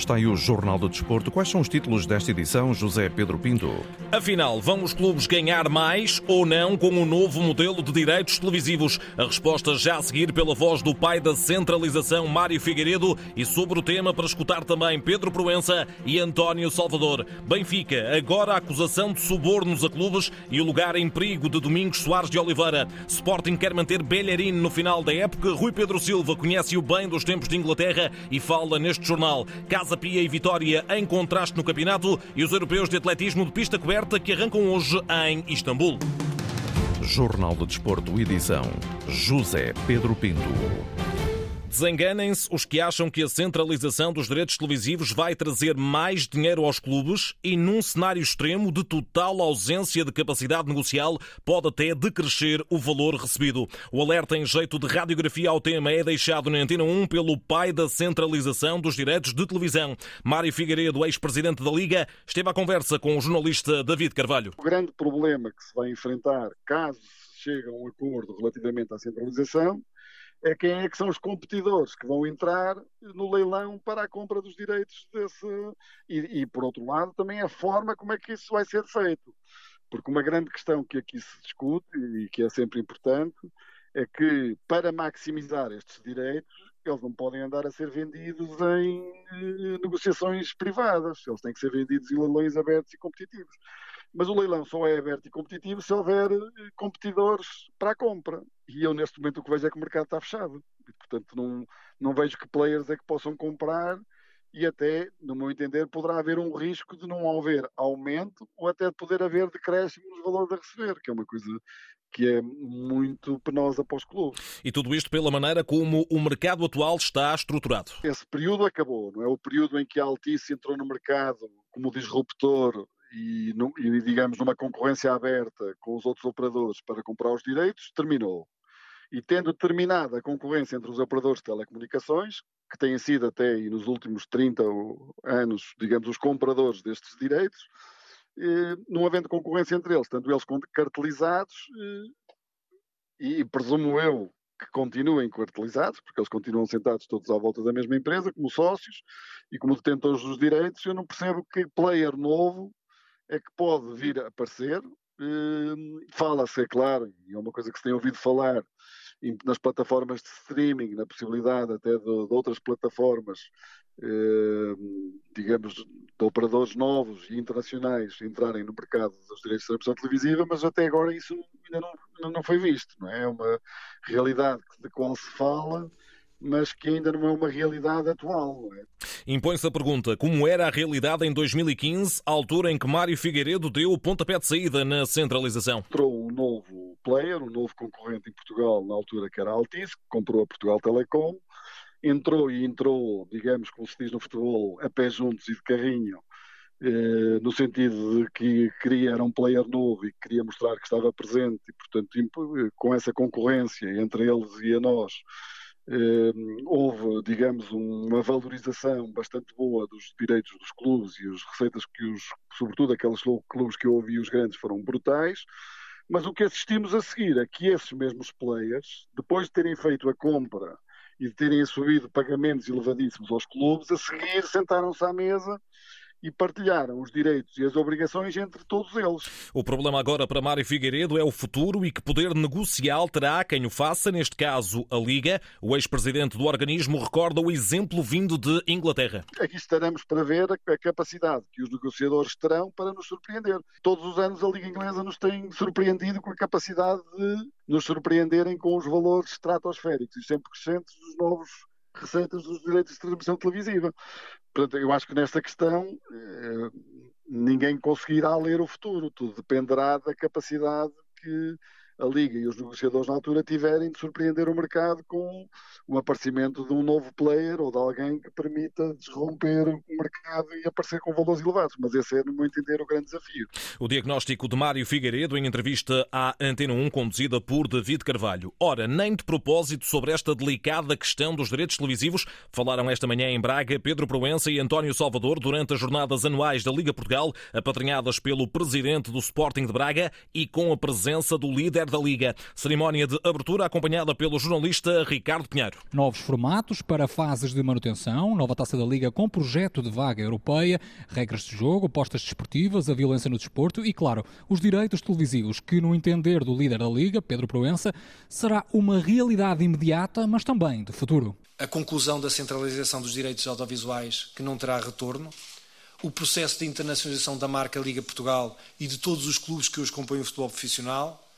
Está aí o Jornal do Desporto. Quais são os títulos desta edição, José Pedro Pinto? Afinal, vão os clubes ganhar mais ou não com o novo modelo de direitos televisivos? A resposta já a seguir pela voz do pai da centralização, Mário Figueiredo, e sobre o tema para escutar também Pedro Proença e António Salvador. Benfica, agora a acusação de subornos a clubes e o lugar em perigo de Domingos Soares de Oliveira. Sporting quer manter Bellerin no final da época. Rui Pedro Silva conhece-o bem dos tempos de Inglaterra e fala neste jornal. Casa Pia e Vitória em contraste no campeonato e os europeus de atletismo de pista coberta que arrancam hoje em Istambul. Jornal do Desporto, edição José Pedro Pinto. Desenganem-se os que acham que a centralização dos direitos televisivos vai trazer mais dinheiro aos clubes e, num cenário extremo de total ausência de capacidade negocial, pode até decrescer o valor recebido. O alerta em jeito de radiografia ao tema é deixado na Antena 1 pelo pai da centralização dos direitos de televisão. Mário Figueiredo, ex-presidente da Liga, esteve à conversa com o jornalista David Carvalho. O grande problema que se vai enfrentar caso se chegue a um acordo relativamente à centralização é quem é que são os competidores que vão entrar no leilão para a compra dos direitos desse. E, e, por outro lado, também a forma como é que isso vai ser feito. Porque uma grande questão que aqui se discute e que é sempre importante é que para maximizar estes direitos, eles não podem andar a ser vendidos em eh, negociações privadas, eles têm que ser vendidos em leilões abertos e competitivos. Mas o leilão só é aberto e competitivo se houver eh, competidores para a compra. E eu, neste momento, o que vejo é que o mercado está fechado. E, portanto, não, não vejo que players é que possam comprar e até, no meu entender, poderá haver um risco de não haver aumento ou até de poder haver decréscimo nos valores a receber, que é uma coisa que é muito penosa para os clubes. E tudo isto pela maneira como o mercado atual está estruturado. Esse período acabou, não é? O período em que a Altice entrou no mercado como disruptor e, e, digamos, numa concorrência aberta com os outros operadores para comprar os direitos, terminou. E tendo terminado a concorrência entre os operadores de telecomunicações, que têm sido até nos últimos 30 anos, digamos, os compradores destes direitos, eh, não havendo concorrência entre eles, tanto eles cartelizados, eh, e presumo eu que continuem cartelizados, porque eles continuam sentados todos à volta da mesma empresa, como sócios e como detentores dos direitos, eu não percebo que player novo é que pode vir a aparecer. Hum, fala-se, é claro, e é uma coisa que se tem ouvido falar nas plataformas de streaming, na possibilidade até de, de outras plataformas, hum, digamos, de operadores novos e internacionais entrarem no mercado dos direitos de transmissão televisiva, mas até agora isso ainda não, não foi visto. Não é? é uma realidade de qual se fala, mas que ainda não é uma realidade atual. É? Impõe-se a pergunta: como era a realidade em 2015, altura em que Mário Figueiredo deu o pontapé de saída na centralização? Entrou um novo player, um novo concorrente em Portugal, na altura que era a Altice, que comprou a Portugal Telecom. Entrou e entrou, digamos, como se diz no futebol, a pé juntos e de carrinho, eh, no sentido de que queria, era um player novo e queria mostrar que estava presente e, portanto, com essa concorrência entre eles e a nós, eh, houve, digamos, uma valorização bastante boa dos direitos dos clubes e as receitas que os, sobretudo aqueles clubes que eu ouvi os grandes foram brutais. Mas o que assistimos a seguir é que esses mesmos players, depois de terem feito a compra e de terem assumido pagamentos elevadíssimos aos clubes, a seguir sentaram-se à mesa e partilharam os direitos e as obrigações entre todos eles. O problema agora para Mário Figueiredo é o futuro e que poder negocial terá quem o faça, neste caso a Liga. O ex-presidente do organismo recorda o exemplo vindo de Inglaterra. Aqui estaremos para ver a capacidade que os negociadores terão para nos surpreender. Todos os anos a Liga Inglesa nos tem surpreendido com a capacidade de nos surpreenderem com os valores estratosféricos e sempre crescentes dos novos receitas dos direitos de transmissão televisiva. Portanto, eu acho que nesta questão eh, ninguém conseguirá ler o futuro, tudo dependerá da capacidade que a Liga e os negociadores na altura tiverem de surpreender o mercado com o aparecimento de um novo player ou de alguém que permita desromper o mercado e aparecer com valores elevados. Mas esse é, no meu entender, o grande desafio. O diagnóstico de Mário Figueiredo em entrevista à Antena 1, conduzida por David Carvalho. Ora, nem de propósito sobre esta delicada questão dos direitos televisivos, falaram esta manhã em Braga Pedro Proença e António Salvador durante as jornadas anuais da Liga Portugal, apadrinhadas pelo presidente do Sporting de Braga e com a presença do líder da Liga. Cerimónia de abertura acompanhada pelo jornalista Ricardo Pinheiro. Novos formatos para fases de manutenção, nova taça da Liga com projeto de vaga europeia, regras de jogo, postas desportivas, a violência no desporto e, claro, os direitos televisivos, que, no entender do líder da Liga, Pedro Proença, será uma realidade imediata, mas também de futuro. A conclusão da centralização dos direitos audiovisuais, que não terá retorno, o processo de internacionalização da marca Liga Portugal e de todos os clubes que os compõem o futebol profissional,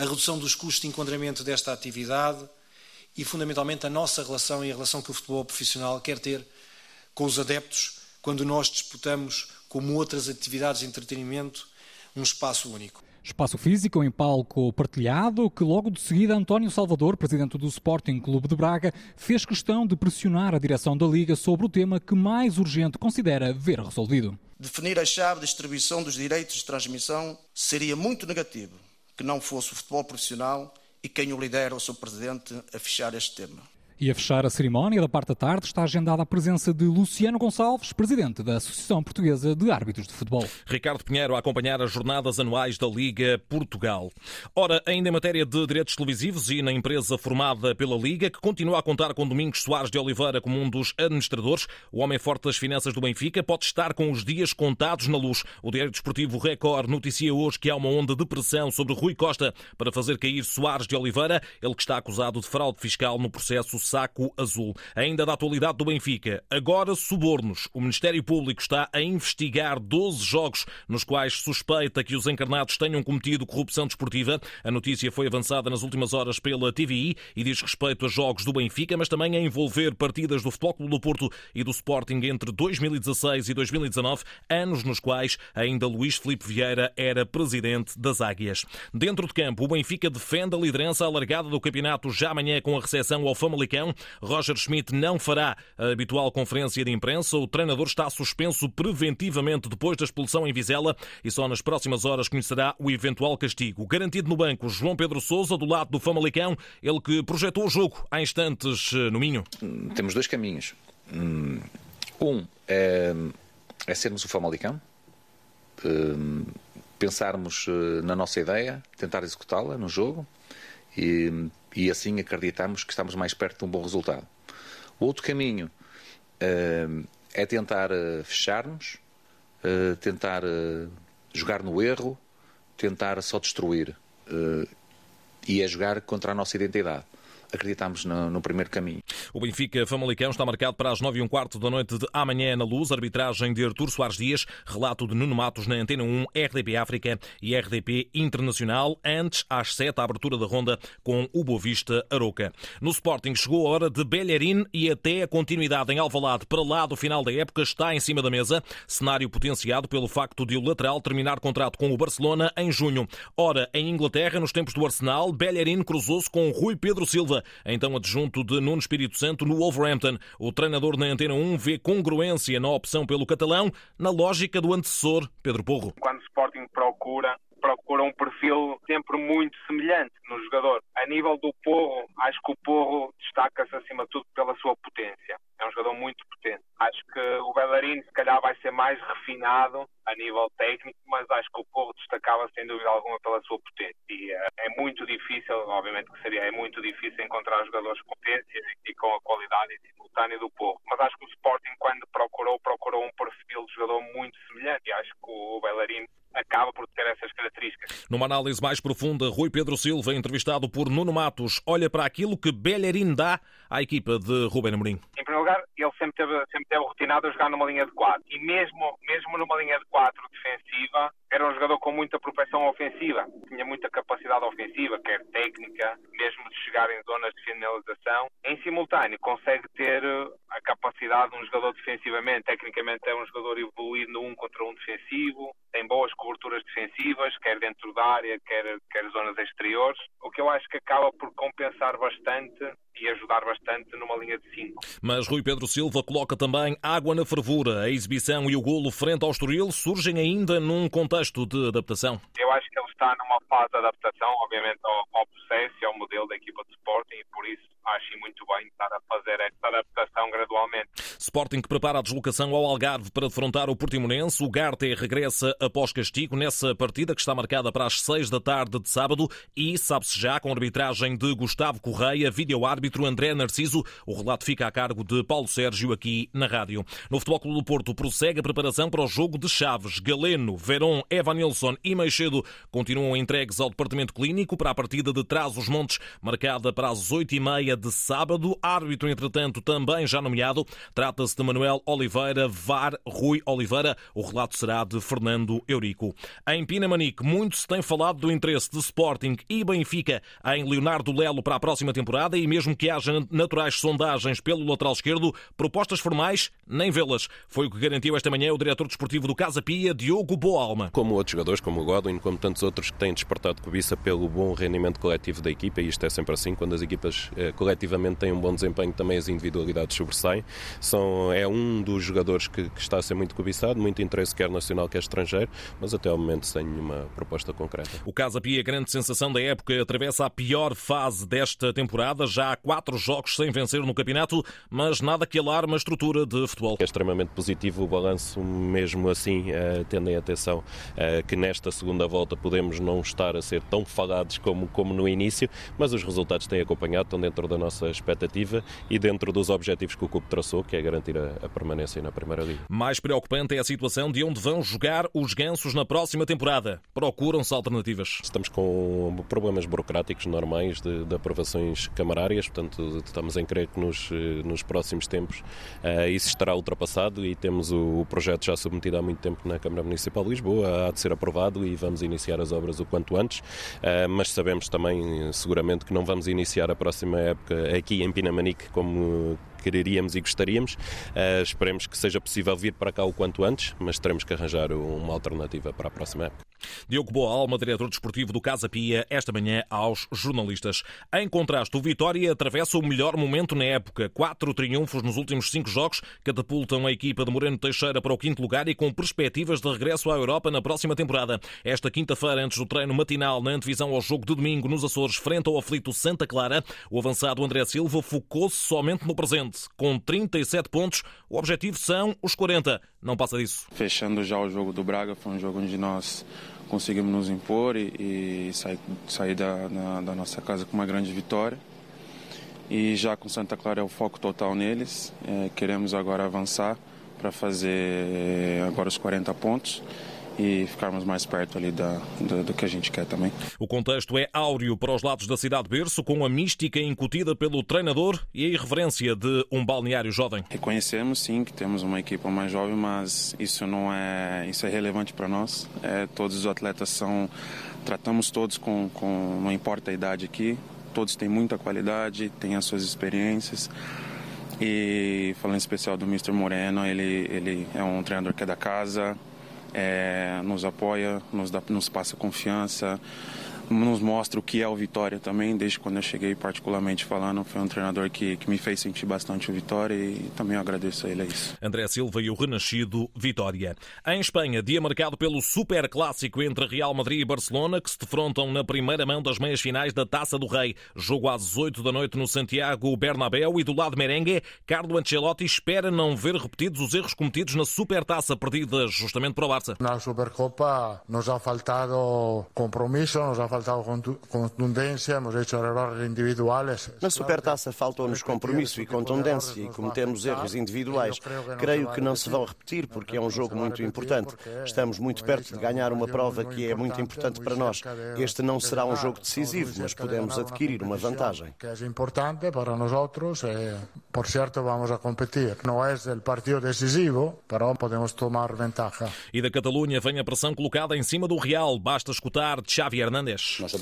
a redução dos custos de enquadramento desta atividade e, fundamentalmente, a nossa relação e a relação que o futebol profissional quer ter com os adeptos quando nós disputamos, como outras atividades de entretenimento, um espaço único. Espaço físico em palco partilhado, que logo de seguida António Salvador, presidente do Sporting Clube de Braga, fez questão de pressionar a direção da Liga sobre o tema que mais urgente considera ver resolvido. Definir a chave de distribuição dos direitos de transmissão seria muito negativo que não fosse o futebol profissional e quem o lidera, o seu presidente, a fechar este tema. E a fechar a cerimónia da parte da tarde está agendada a presença de Luciano Gonçalves, presidente da Associação Portuguesa de Árbitros de Futebol. Ricardo Pinheiro a acompanhar as jornadas anuais da Liga Portugal. Ora, ainda em matéria de direitos televisivos e na empresa formada pela Liga, que continua a contar com Domingos Soares de Oliveira como um dos administradores, o homem forte das finanças do Benfica pode estar com os dias contados na luz. O Diário Desportivo Record noticia hoje que há uma onda de pressão sobre Rui Costa para fazer cair Soares de Oliveira, ele que está acusado de fraude fiscal no processo saco azul. Ainda da atualidade do Benfica, agora subornos. O Ministério Público está a investigar 12 jogos nos quais suspeita que os encarnados tenham cometido corrupção desportiva. A notícia foi avançada nas últimas horas pela TVI e diz respeito a jogos do Benfica, mas também a envolver partidas do Futebol Clube do Porto e do Sporting entre 2016 e 2019, anos nos quais ainda Luís Filipe Vieira era presidente das Águias. Dentro de campo, o Benfica defende a liderança alargada do campeonato já amanhã com a recepção ao Famalicão Roger Schmidt não fará a habitual conferência de imprensa. O treinador está suspenso preventivamente depois da expulsão em Vizela e só nas próximas horas conhecerá o eventual castigo. Garantido no banco, João Pedro Sousa, do lado do Famalicão, ele que projetou o jogo há instantes eh, no Minho. Temos dois caminhos. Hum, um é, é sermos o Famalicão, hum, pensarmos eh, na nossa ideia, tentar executá-la no jogo e, e assim acreditamos que estamos mais perto de um bom resultado. O outro caminho uh, é tentar uh, fechar-nos, uh, tentar jogar no erro, tentar só destruir e é jogar contra a nossa identidade acreditamos no, no, primeiro caminho. O Benfica Famalicão está marcado para as 9 e um quarto da noite de amanhã na Luz. Arbitragem de Artur Soares Dias, relato de Nuno Matos na Antena 1, RDP África e RDP Internacional. Antes, às 7, a abertura da ronda com o Boavista Aroca. No Sporting chegou a hora de Bellerin e até a continuidade em Alvalade para lá do final da época está em cima da mesa. Cenário potenciado pelo facto de o lateral terminar contrato com o Barcelona em junho. Ora, em Inglaterra, nos tempos do Arsenal, Bellerin cruzou-se com Rui Pedro Silva então adjunto de Nuno Espírito Santo no Wolverhampton. O treinador na Antena 1 vê congruência na opção pelo catalão, na lógica do antecessor Pedro Porro. Quando o Sporting procura procura um perfil sempre muito semelhante no jogador. A nível do Porro, acho que o Porro destaca-se acima de tudo pela sua potência. É um jogador muito potente. Acho que o Bellarino se calhar vai ser mais refinado a nível técnico, mas acho que o Porro destacava sem dúvida alguma pela sua potência. E uh, é muito difícil, obviamente que seria, é muito difícil encontrar jogadores com potência e com a qualidade simultânea do Porro. Mas acho que o Sporting, quando procurou, procurou um perfil de jogador muito semelhante. E acho que o Bellarino acaba por ter essas características. Numa análise mais profunda, Rui Pedro Silva, entrevistado por Nuno Matos, olha para aquilo que Bellerin dá à equipa de Rubén Amorim. Em primeiro lugar, ele sempre teve, sempre teve rotinado a jogar numa linha de 4. E mesmo, mesmo numa linha de 4 defensiva, era um jogador com muita propensão ofensiva. Tinha muita capacidade ofensiva, quer técnica, mesmo de chegar em zonas de finalização. Em simultâneo, consegue ter a capacidade de um jogador defensivamente. Tecnicamente é um jogador evoluído no um contra um defensivo, boas coberturas defensivas, quer dentro da área, quer, quer zonas exteriores, o que eu acho que acaba por compensar bastante e ajudar bastante numa linha de 5. Mas Rui Pedro Silva coloca também água na fervura. A exibição e o golo frente ao Estoril surgem ainda num contexto de adaptação. Eu acho que ele está numa fase de adaptação, obviamente, ao, ao processo e ao modelo da equipa de Sporting e por isso acho muito bem estar a fazer esta adaptação gradualmente. Sporting que prepara a deslocação ao Algarve para defrontar o Portimonense. O Garte regressa após castigo nessa partida que está marcada para as seis da tarde de sábado e sabe-se já com a arbitragem de Gustavo Correia, vídeo-árbitro André Narciso. O relato fica a cargo de Paulo Sérgio aqui na rádio. No Futebol Clube do Porto prossegue a preparação para o jogo de Chaves. Galeno, Verón, Evanilson e Meixedo continuam entregues ao Departamento Clínico para a partida de Trás-os-Montes, marcada para as oito e meia de sábado. Árbitro, entretanto, também já nomeado. Trata-se de Manuel Oliveira, VAR Rui Oliveira. O relato será de Fernando Eurico. Em Pinamanique, muito se tem falado do interesse de Sporting e Benfica em Leonardo Lelo para a próxima temporada e mesmo que haja naturais sondagens pelo lateral esquerdo, propostas formais, nem vê-las. Foi o que garantiu esta manhã o diretor desportivo do Casa Pia, Diogo Boalma. Como outros jogadores, como o Godwin, como tantos outros que têm despertado cobiça pelo bom rendimento coletivo da equipa, e isto é sempre assim, quando as equipas eh, coletivamente têm um bom desempenho, também as individualidades sobressaem. São, é um dos jogadores que, que está a ser muito cobiçado, muito interesse quer nacional, quer estrangeiro, mas até ao momento sem nenhuma proposta concreta. O Casa Pia, grande sensação da época, atravessa a pior fase desta temporada. Já há quatro jogos sem vencer no campeonato, mas nada que alarme a estrutura de futebol. É extremamente positivo o balanço, mesmo assim, uh, tendo em atenção uh, que nesta segunda volta podemos não estar a ser tão falados como, como no início, mas os resultados têm acompanhado, estão dentro da nossa expectativa e dentro dos objetivos que o clube traçou, que é garantir a, a permanência na Primeira Liga. Mais preocupante é a situação de onde vão jogar os gansos na próxima temporada. Procuram-se alternativas. Estamos com problemas burocráticos normais de, de aprovações camarárias, portanto, estamos em crer que nos, nos próximos tempos uh, isso estará ultrapassado e temos o, o, projeto já submetido há muito tempo na Câmara Municipal de Lisboa, há de ser aprovado e vamos iniciar as obras o quanto antes, uh, mas sabemos também, seguramente, que não vamos iniciar a próxima época aqui em Pinamanique como quereríamos e gostaríamos. Uh, esperemos que seja possível vir para cá o quanto antes, mas teremos que arranjar uma alternativa para a próxima época. Diogo Boa Alma, diretor desportivo do Casa Pia, esta manhã aos jornalistas. Em contraste, o Vitória atravessa o melhor momento na época. Quatro triunfos nos últimos cinco jogos catapultam a equipa de Moreno Teixeira para o quinto lugar e com perspectivas de regresso à Europa na próxima temporada. Esta quinta-feira, antes do treino matinal na antevisão ao jogo de domingo nos Açores, frente ao aflito Santa Clara, o avançado André Silva focou-se somente no presente. Com 37 pontos, o objetivo são os 40. Não passa disso. Fechando já o jogo do Braga, foi um jogo onde nós conseguimos nos impor e, e sair, sair da, na, da nossa casa com uma grande vitória. E já com Santa Clara é o foco total neles. É, queremos agora avançar para fazer agora os 40 pontos e ficarmos mais perto ali da, do, do, que a gente quer também. O contexto é áureo para os lados da cidade berço, com a mística incutida pelo treinador e a irreverência de um balneário jovem. Reconhecemos sim que temos uma equipa mais jovem, mas isso não é isso é relevante para nós. É, todos os atletas são tratamos todos com, com não importa a idade aqui, todos têm muita qualidade, têm as suas experiências. E falando em especial do Mr. Moreno, ele, ele é um treinador que é da casa, é, nos apoia, nos, dá, nos passa confiança, nos mostra o que é o Vitória também, desde quando eu cheguei particularmente falando, foi um treinador que, que me fez sentir bastante o Vitória e também agradeço a ele a isso. André Silva e o renascido Vitória. Em Espanha, dia marcado pelo super clássico entre Real Madrid e Barcelona, que se defrontam na primeira mão das meias finais da Taça do Rei. Jogo às 8 da noite no Santiago Bernabéu e do lado merengue, Carlo Ancelotti espera não ver repetidos os erros cometidos na super taça perdida justamente para o Barça. Na Supercopa nos ha faltado compromisso, nos ha faltado contundência, hemos hecho errores individuais. Na Supertaça faltou-nos compromisso e contundência e cometemos erros individuais. Creio que não se vão repetir porque é um jogo muito importante. Estamos muito perto de ganhar uma prova que é muito importante para nós. Este não será um jogo decisivo, mas podemos adquirir uma vantagem. Que é importante para nós outros, por certo vamos a competir. Não é o partido decisivo, mas podemos tomar vantagem. E da Catalunha vem a pressão colocada em cima do Real. Basta escutar Xavi Hernández. Nós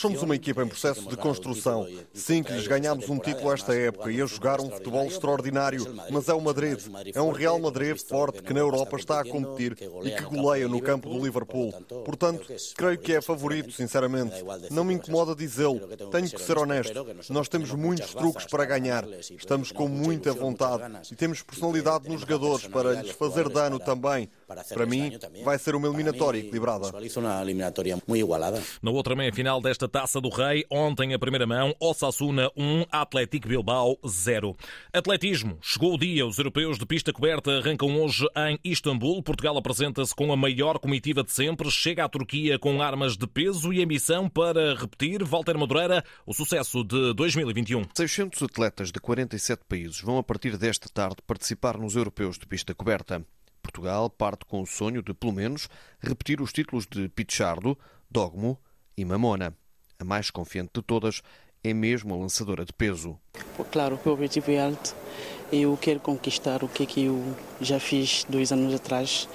somos uma equipa em processo de construção. Sim, que lhes ganhámos um título esta época e a jogar um futebol extraordinário. Mas é o Madrid. É um Real Madrid forte que na Europa está a competir e que goleia no campo do Liverpool. Portanto, creio que é favorito, sinceramente. Não me incomoda dizê-lo. Tenho que ser honesto. Nós temos muitos truques para ganhar. Estamos com muita vontade e temos personalidade nos jogadores para lhes fazer dano também. Para mim, vai ser uma eliminatória equilibrada. Na outra meia-final desta Taça do Rei, ontem a primeira mão, Osasuna 1, Atlético Bilbao 0. Atletismo. Chegou o dia. Os europeus de pista coberta arrancam hoje em Istambul. Portugal apresenta-se com a maior comitiva de sempre. Chega à Turquia com armas de peso e ambição para repetir, Walter Madureira, o sucesso de 2021. 600 atletas de 47 países vão a partir desta tarde participar nos europeus de pista coberta. Portugal parte com o sonho de, pelo menos, repetir os títulos de Pichardo, Dogmo e Mamona. A mais confiante de todas é mesmo a lançadora de peso. Claro, o objetivo é alto. Eu quero conquistar o que, é que eu já fiz dois anos atrás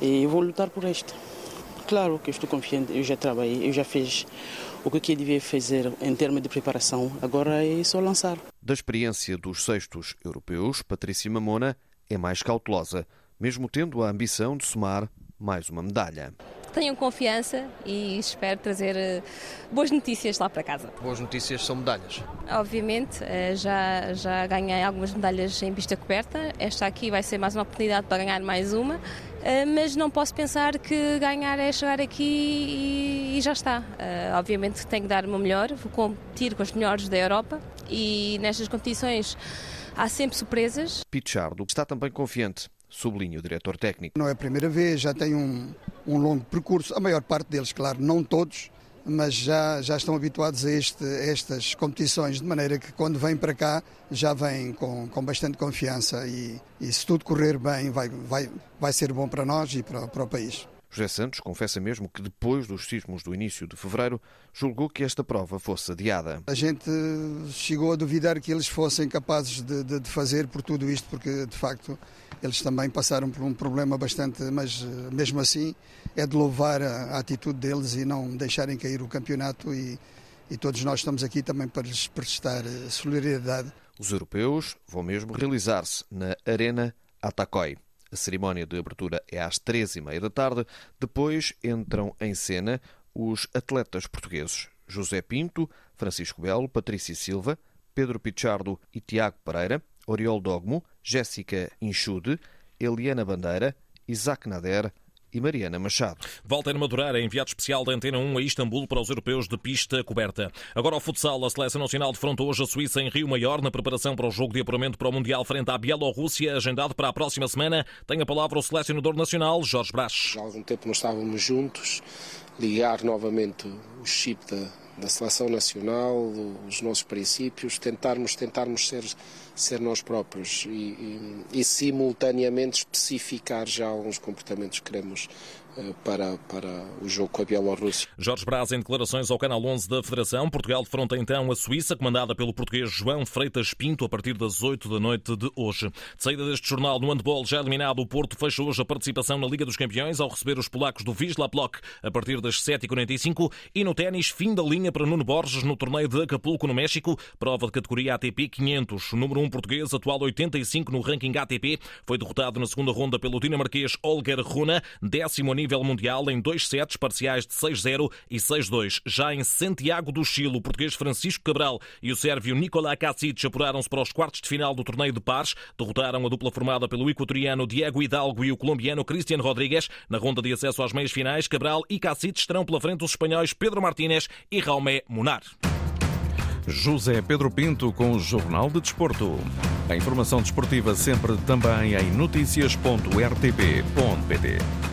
e eu vou lutar por isto. Claro que eu estou confiante, eu já trabalhei, eu já fiz o que eu devia fazer em termos de preparação, agora é só lançar. Da experiência dos sextos europeus, Patrícia Mamona é mais cautelosa mesmo tendo a ambição de somar mais uma medalha. Tenham confiança e espero trazer eh, boas notícias lá para casa. Boas notícias são medalhas? Obviamente, eh, já, já ganhei algumas medalhas em pista coberta. Esta aqui vai ser mais uma oportunidade para ganhar mais uma, eh, mas não posso pensar que ganhar é chegar aqui e já está. Obviamente tenho que dar o meu melhor, vou competir com os melhores da Europa e nestas competições há sempre surpresas. Pichardo está também confiante sublinha o diretor técnico. Não é a primeira vez, já tem um, um longo percurso, a maior parte deles, claro, não todos, mas já, já estão habituados a, este, a estas competições, de maneira que quando vêm para cá já vêm com, com bastante confiança e, e se tudo correr bem vai, vai, vai ser bom para nós e para, para o país. José Santos confessa mesmo que depois dos sismos do início de fevereiro julgou que esta prova fosse adiada. A gente chegou a duvidar que eles fossem capazes de, de, de fazer por tudo isto, porque de facto eles também passaram por um problema bastante, mas eh, mesmo assim é de louvar a, a atitude deles e não deixarem cair o campeonato e, e todos nós estamos aqui também para lhes prestar eh, solidariedade. Os europeus vão mesmo realizar-se na Arena Atacoi. A cerimónia de abertura é às três e meia da tarde. Depois entram em cena os atletas portugueses José Pinto, Francisco Belo, Patrícia Silva, Pedro Pichardo e Tiago Pereira, Oriol Dogmo, Jéssica Inchude, Eliana Bandeira, Isaac Nader, e Mariana Machado. Walter Madureira, enviado especial da Antena 1 a Istambul para os europeus de pista coberta. Agora ao futsal, a Seleção Nacional defrontou hoje a Suíça em Rio Maior na preparação para o jogo de apuramento para o Mundial frente à Bielorrússia, agendado para a próxima semana. Tem a palavra o selecionador nacional, Jorge Brás. Já há algum tempo não estávamos juntos, ligar novamente o chip da, da Seleção Nacional, os nossos princípios, tentarmos, tentarmos ser ser nós próprios e, e, e simultaneamente especificar já alguns comportamentos que queremos eh, para, para o jogo com a Bielorrússia. Jorge Braz, em declarações ao Canal 11 da Federação, Portugal defronta então a Suíça, comandada pelo português João Freitas Pinto, a partir das 8 da noite de hoje. De saída deste jornal, no handball já eliminado, o Porto fecha hoje a participação na Liga dos Campeões ao receber os polacos do Wisla Plock a partir das 7h45 e no ténis, fim da linha para Nuno Borges no torneio de Acapulco, no México, prova de categoria ATP 500. O número 1 português, atual 85 no ranking ATP, foi derrotado na segunda ronda pelo dinamarquês Holger Runa, décimo nível mundial em dois sets parciais de 6-0 e 6-2. Já em Santiago do Chile, o português Francisco Cabral e o sérvio Nikola Kacic apuraram-se para os quartos de final do torneio de pares. Derrotaram a dupla formada pelo equatoriano Diego Hidalgo e o colombiano Cristian Rodrigues. Na ronda de acesso às meias finais, Cabral e Kacic estarão pela frente os espanhóis Pedro Martínez e Raumé Munar. José Pedro Pinto com o Jornal de Desporto. A informação desportiva sempre também em noticias.rtp.pt.